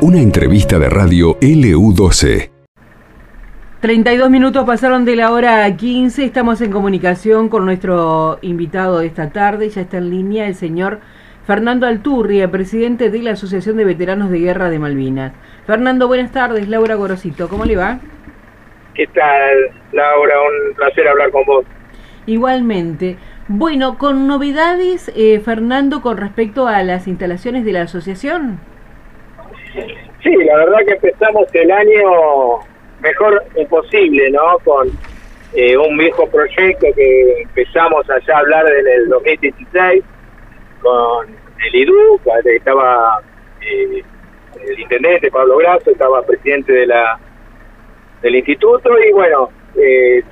Una entrevista de radio LU12. 32 minutos pasaron de la hora 15. Estamos en comunicación con nuestro invitado de esta tarde. Ya está en línea el señor Fernando Alturria, presidente de la Asociación de Veteranos de Guerra de Malvinas. Fernando, buenas tardes. Laura Gorosito, ¿cómo le va? ¿Qué tal, Laura? Un placer hablar con vos. Igualmente. Bueno, con novedades, eh, Fernando, con respecto a las instalaciones de la asociación. Sí, la verdad que empezamos el año mejor imposible, ¿no? Con eh, un viejo proyecto que empezamos allá a hablar en el 2016 con el IDU, estaba eh, el intendente Pablo Grasso, estaba presidente de la del instituto y bueno, eh,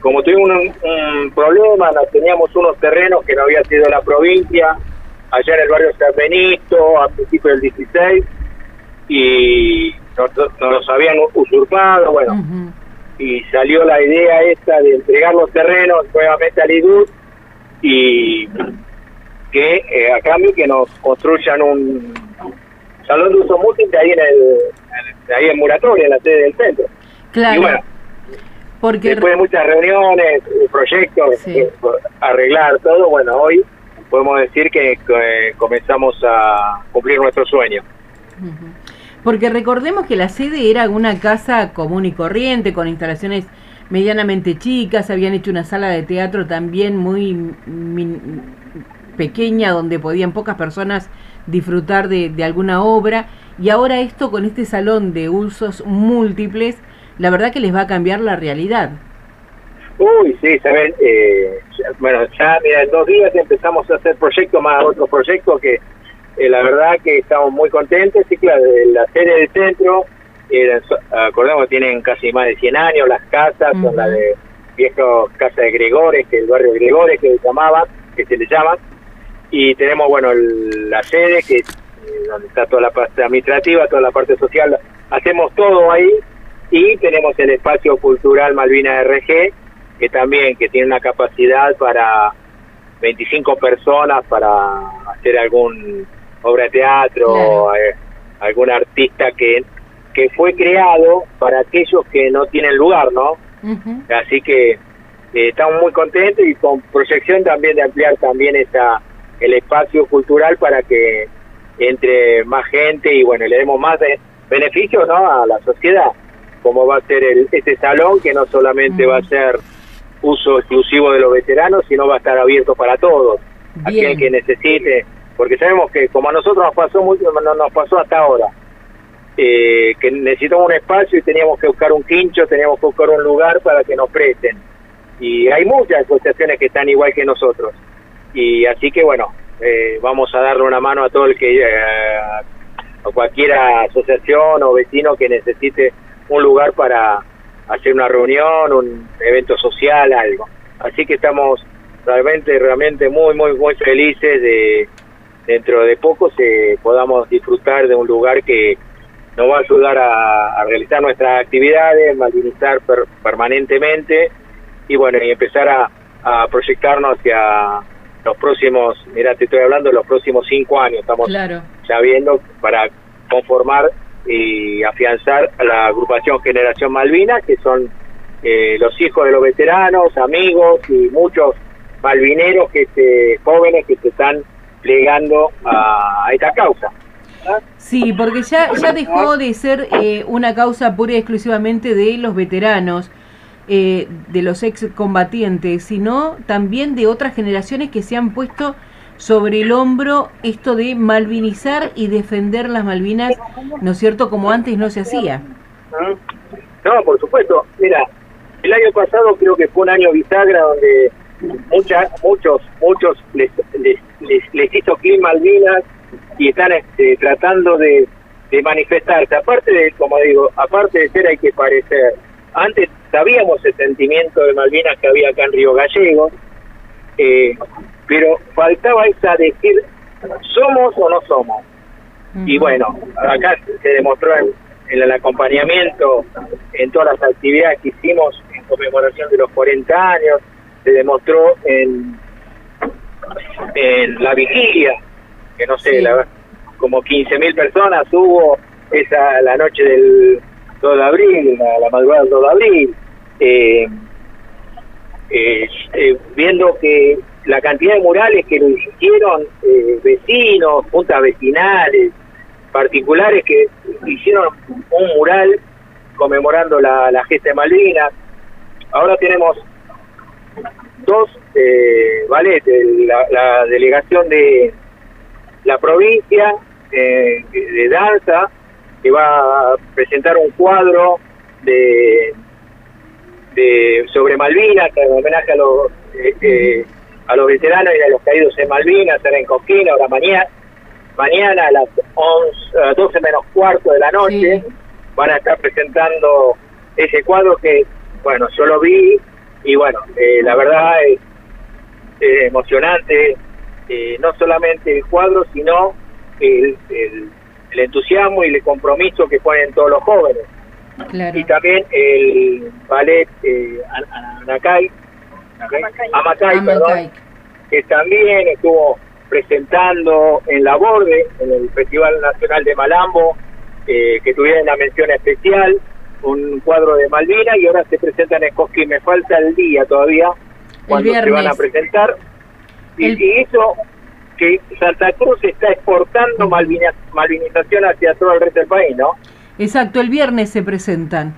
como tuvimos un, problema, teníamos unos terrenos que no había sido la provincia, allá en el barrio San Benito, a principios del 16, y nos, los habían usurpado, bueno, y salió la idea esta de entregar los terrenos nuevamente al IDUT y que eh, a cambio que nos construyan un salón de uso múltiple ahí en el ahí en Muratoria, en la sede del centro. Claro. Y bueno, porque después de muchas reuniones, proyectos, eh, arreglar todo, bueno, hoy podemos decir que, comenzamos a cumplir nuestro sueño. Porque recordemos que la sede era una casa común y corriente, con instalaciones medianamente chicas, habían hecho una sala de teatro también muy pequeña, donde podían pocas personas disfrutar de, alguna obra, y ahora esto con este salón de usos múltiples, la verdad que les va a cambiar la realidad. Uy, sí, saben, eh, bueno, ya mira, en dos días empezamos a hacer proyectos más otros proyectos que eh, la verdad que estamos muy contentos. Sí, claro, la sede del centro, eh, acordamos que tienen casi más de 100 años las casas, son la de viejo casa de Gregores, que el barrio Gregores que se llamaba, que se le llama, y tenemos, bueno, la sede, que donde está toda la parte administrativa, toda la parte social, hacemos todo ahí, y tenemos el espacio cultural Malvina RG, que también que tiene una capacidad para 25 personas para hacer algún obra de teatro, eh, algún artista que, que fue creado para aquellos que no tienen lugar, ¿no? Así que eh, estamos muy contentos y con proyección también de ampliar también esa el espacio cultural para que entre más gente y bueno, le demos más beneficios ¿no? a la sociedad, como va a ser el, este salón que no solamente va a ser uso exclusivo de los veteranos, sino va a estar abierto para todos, aquel que necesite porque sabemos que como a nosotros nos pasó mucho, nos pasó hasta ahora, eh, que necesitamos un espacio y teníamos que buscar un quincho, teníamos que buscar un lugar para que nos presten. Y hay muchas asociaciones que están igual que nosotros. Y así que bueno, eh, vamos a darle una mano a todo el que, eh, a cualquier asociación o vecino que necesite un lugar para hacer una reunión, un evento social, algo. Así que estamos realmente, realmente muy, muy, muy felices de, dentro de poco se podamos disfrutar de un lugar que nos va a ayudar a, realizar nuestras actividades, malvinizar permanentemente y bueno, y empezar a, proyectarnos hacia los próximos, mira, te estoy hablando de los próximos cinco años, estamos ya viendo para conformar y afianzar a la agrupación Generación Malvinas, que son eh, los hijos de los veteranos, amigos y muchos malvineros que se, jóvenes que se están plegando a, esta causa. Sí, porque ya, ya dejó de ser eh, una causa pura y exclusivamente de los veteranos, eh, de los excombatientes, sino también de otras generaciones que se han puesto sobre el hombro esto de malvinizar y defender las Malvinas, ¿no es cierto? Como antes no se hacía. No, por supuesto. Mira, el año pasado creo que fue un año bisagra donde muchas, muchos, muchos les, les, hizo clima Malvinas y están este, tratando de, de manifestarse. Aparte de, como digo, aparte de ser hay que parecer, antes sabíamos el sentimiento de Malvinas que había acá en Río Gallegos, eh, pero faltaba esa decir, ¿somos o no somos? Y bueno, acá se demostró en, en, el acompañamiento, en todas las actividades que hicimos en conmemoración de los 40 años, se demostró en, en la vigilia, que no sé, la, como 15.000 personas hubo esa la noche del 2 de abril, la, madrugada del 2 de abril, eh, eh, viendo que la cantidad de murales que lo hicieron vecinos, juntas vecinales, particulares que hicieron un mural conmemorando la, la gesta de Malvinas. Ahora tenemos dos eh, la, delegación de la provincia eh, de danza que va a presentar un cuadro de, de sobre Malvinas en homenaje a los eh, eh, a los veteranos y a los caídos en Malvinas, en Coquina, ahora mañana mañana a las 11, 12 menos cuarto de la noche van a estar presentando ese cuadro que, bueno, yo lo vi y bueno, eh, la verdad es, emocionante, eh, no solamente el cuadro, sino el, el, entusiasmo y el compromiso que ponen todos los jóvenes. Y también el ballet eh, Anacay, Amacay, perdón, que también estuvo presentando en la Borde, en el Festival Nacional de Malambo, eh, que tuvieron una mención especial, un cuadro de Malvina y ahora se presentan en Cosquín. Me falta el día todavía cuando se van a presentar. Y, eso que Santa Cruz está exportando malvina, malvinización hacia todo el resto del país, ¿no? Exacto, el viernes se presentan.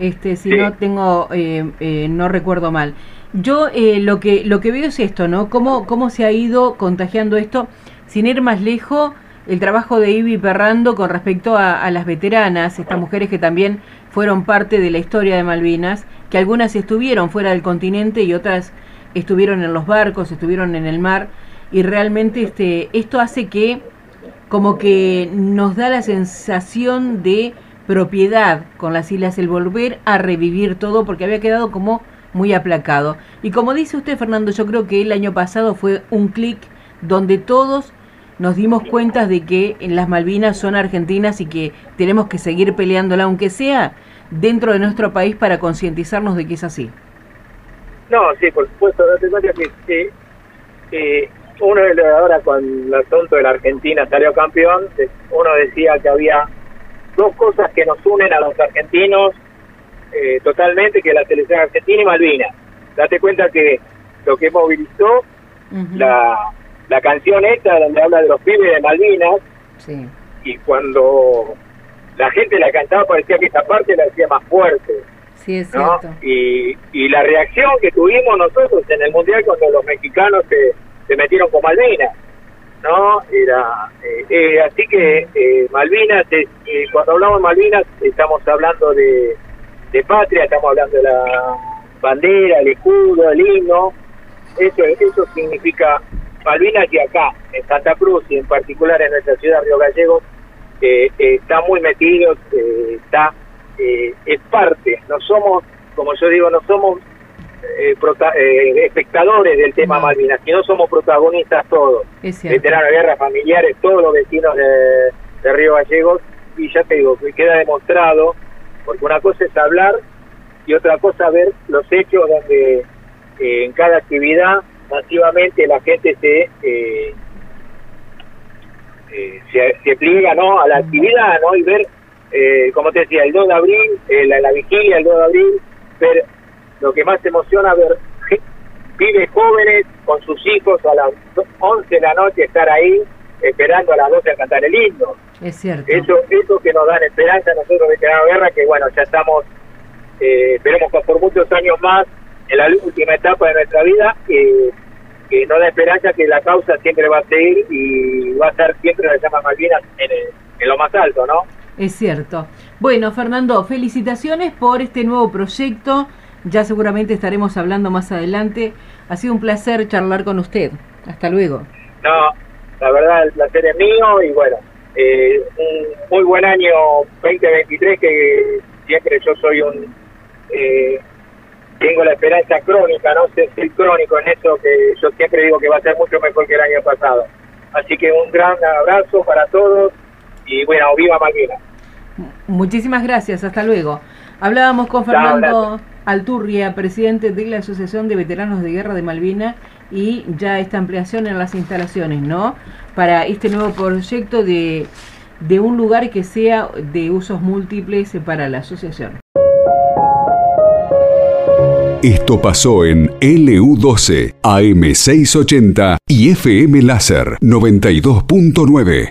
Este, si no tengo, eh, eh, no recuerdo mal. Yo eh, lo que lo que veo es esto, ¿no? Cómo cómo se ha ido contagiando esto, sin ir más lejos el trabajo de Ivy Perrando con respecto a, las veteranas, estas mujeres que también fueron parte de la historia de Malvinas, que algunas estuvieron fuera del continente y otras estuvieron en los barcos, estuvieron en el mar, y realmente este, esto hace que como que nos da la sensación de propiedad con las islas, el volver a revivir todo, porque había quedado como muy aplacado. Y como dice usted, Fernando, yo creo que el año pasado fue un clic donde todos nos dimos cuenta de que las Malvinas son argentinas y que tenemos que seguir peleándola, aunque sea dentro de nuestro país, para concientizarnos de que es así. No, sí, por supuesto, date cuenta que eh, uno ahora con el asunto de la Argentina salió campeón, uno decía que había dos cosas que nos unen a los argentinos eh, totalmente, que la selección argentina y Malvinas. Date cuenta que lo que movilizó la la canción esta donde habla de los pibes de Malvinas y cuando la gente la cantaba parecía que esta parte la hacía más fuerte sí es cierto. Y, y la reacción que tuvimos nosotros en el mundial cuando los mexicanos se, se metieron con Malvinas no era eh, eh, así que eh, Malvinas cuando hablamos de Malvinas estamos hablando de, de patria estamos hablando de la bandera el escudo el himno. Eso eso significa Malvinas y acá, en Santa Cruz y en particular en nuestra ciudad, Río Gallegos, eh, eh, está muy metido, eh, está, es parte, no somos, como yo digo, no somos espectadores del tema Malvinas, sino somos protagonistas todos, veteranos de guerra, familiares, todos los vecinos de, de Río Gallegos, y ya te digo, que queda demostrado, porque una cosa es hablar y otra cosa ver los hechos donde en cada actividad masivamente la gente se, eh, eh, se, pliega ¿no? a la actividad ¿no? y ver, eh, como te decía, el 2 de abril, la, la, vigilia el 2 de abril, ver lo que más emociona, ver pibes jóvenes con sus hijos a las 11 de la noche estar ahí esperando a las 12 a cantar el himno. Es cierto. Eso, eso que nos dan esperanza a nosotros de la guerra, que bueno, ya estamos, esperemos que por muchos años más en la última etapa de nuestra vida, eh, que no da esperanza que la causa siempre va a seguir y va a estar siempre la llama Malvinas en, en lo más alto, ¿no? Es cierto. Bueno, Fernando, felicitaciones por este nuevo proyecto. Ya seguramente estaremos hablando más adelante. Ha sido un placer charlar con usted. Hasta luego. No, la verdad el placer es mío y bueno, eh, un muy buen año 2023 que siempre yo soy un eh, tengo la esperanza crónica, no sé si crónico en eso que yo siempre digo que va a ser mucho mejor que el año pasado. Así que un gran abrazo para todos y bueno, viva Malvinas. Muchísimas gracias, hasta luego. Hablábamos con Fernando Alturria, presidente de la Asociación de Veteranos de Guerra de Malvinas, y ya esta ampliación en las instalaciones, ¿no? Para este nuevo proyecto de, de un lugar que sea de usos múltiples para la asociación. Esto pasó en LU12, AM680 y FM Láser 92.9.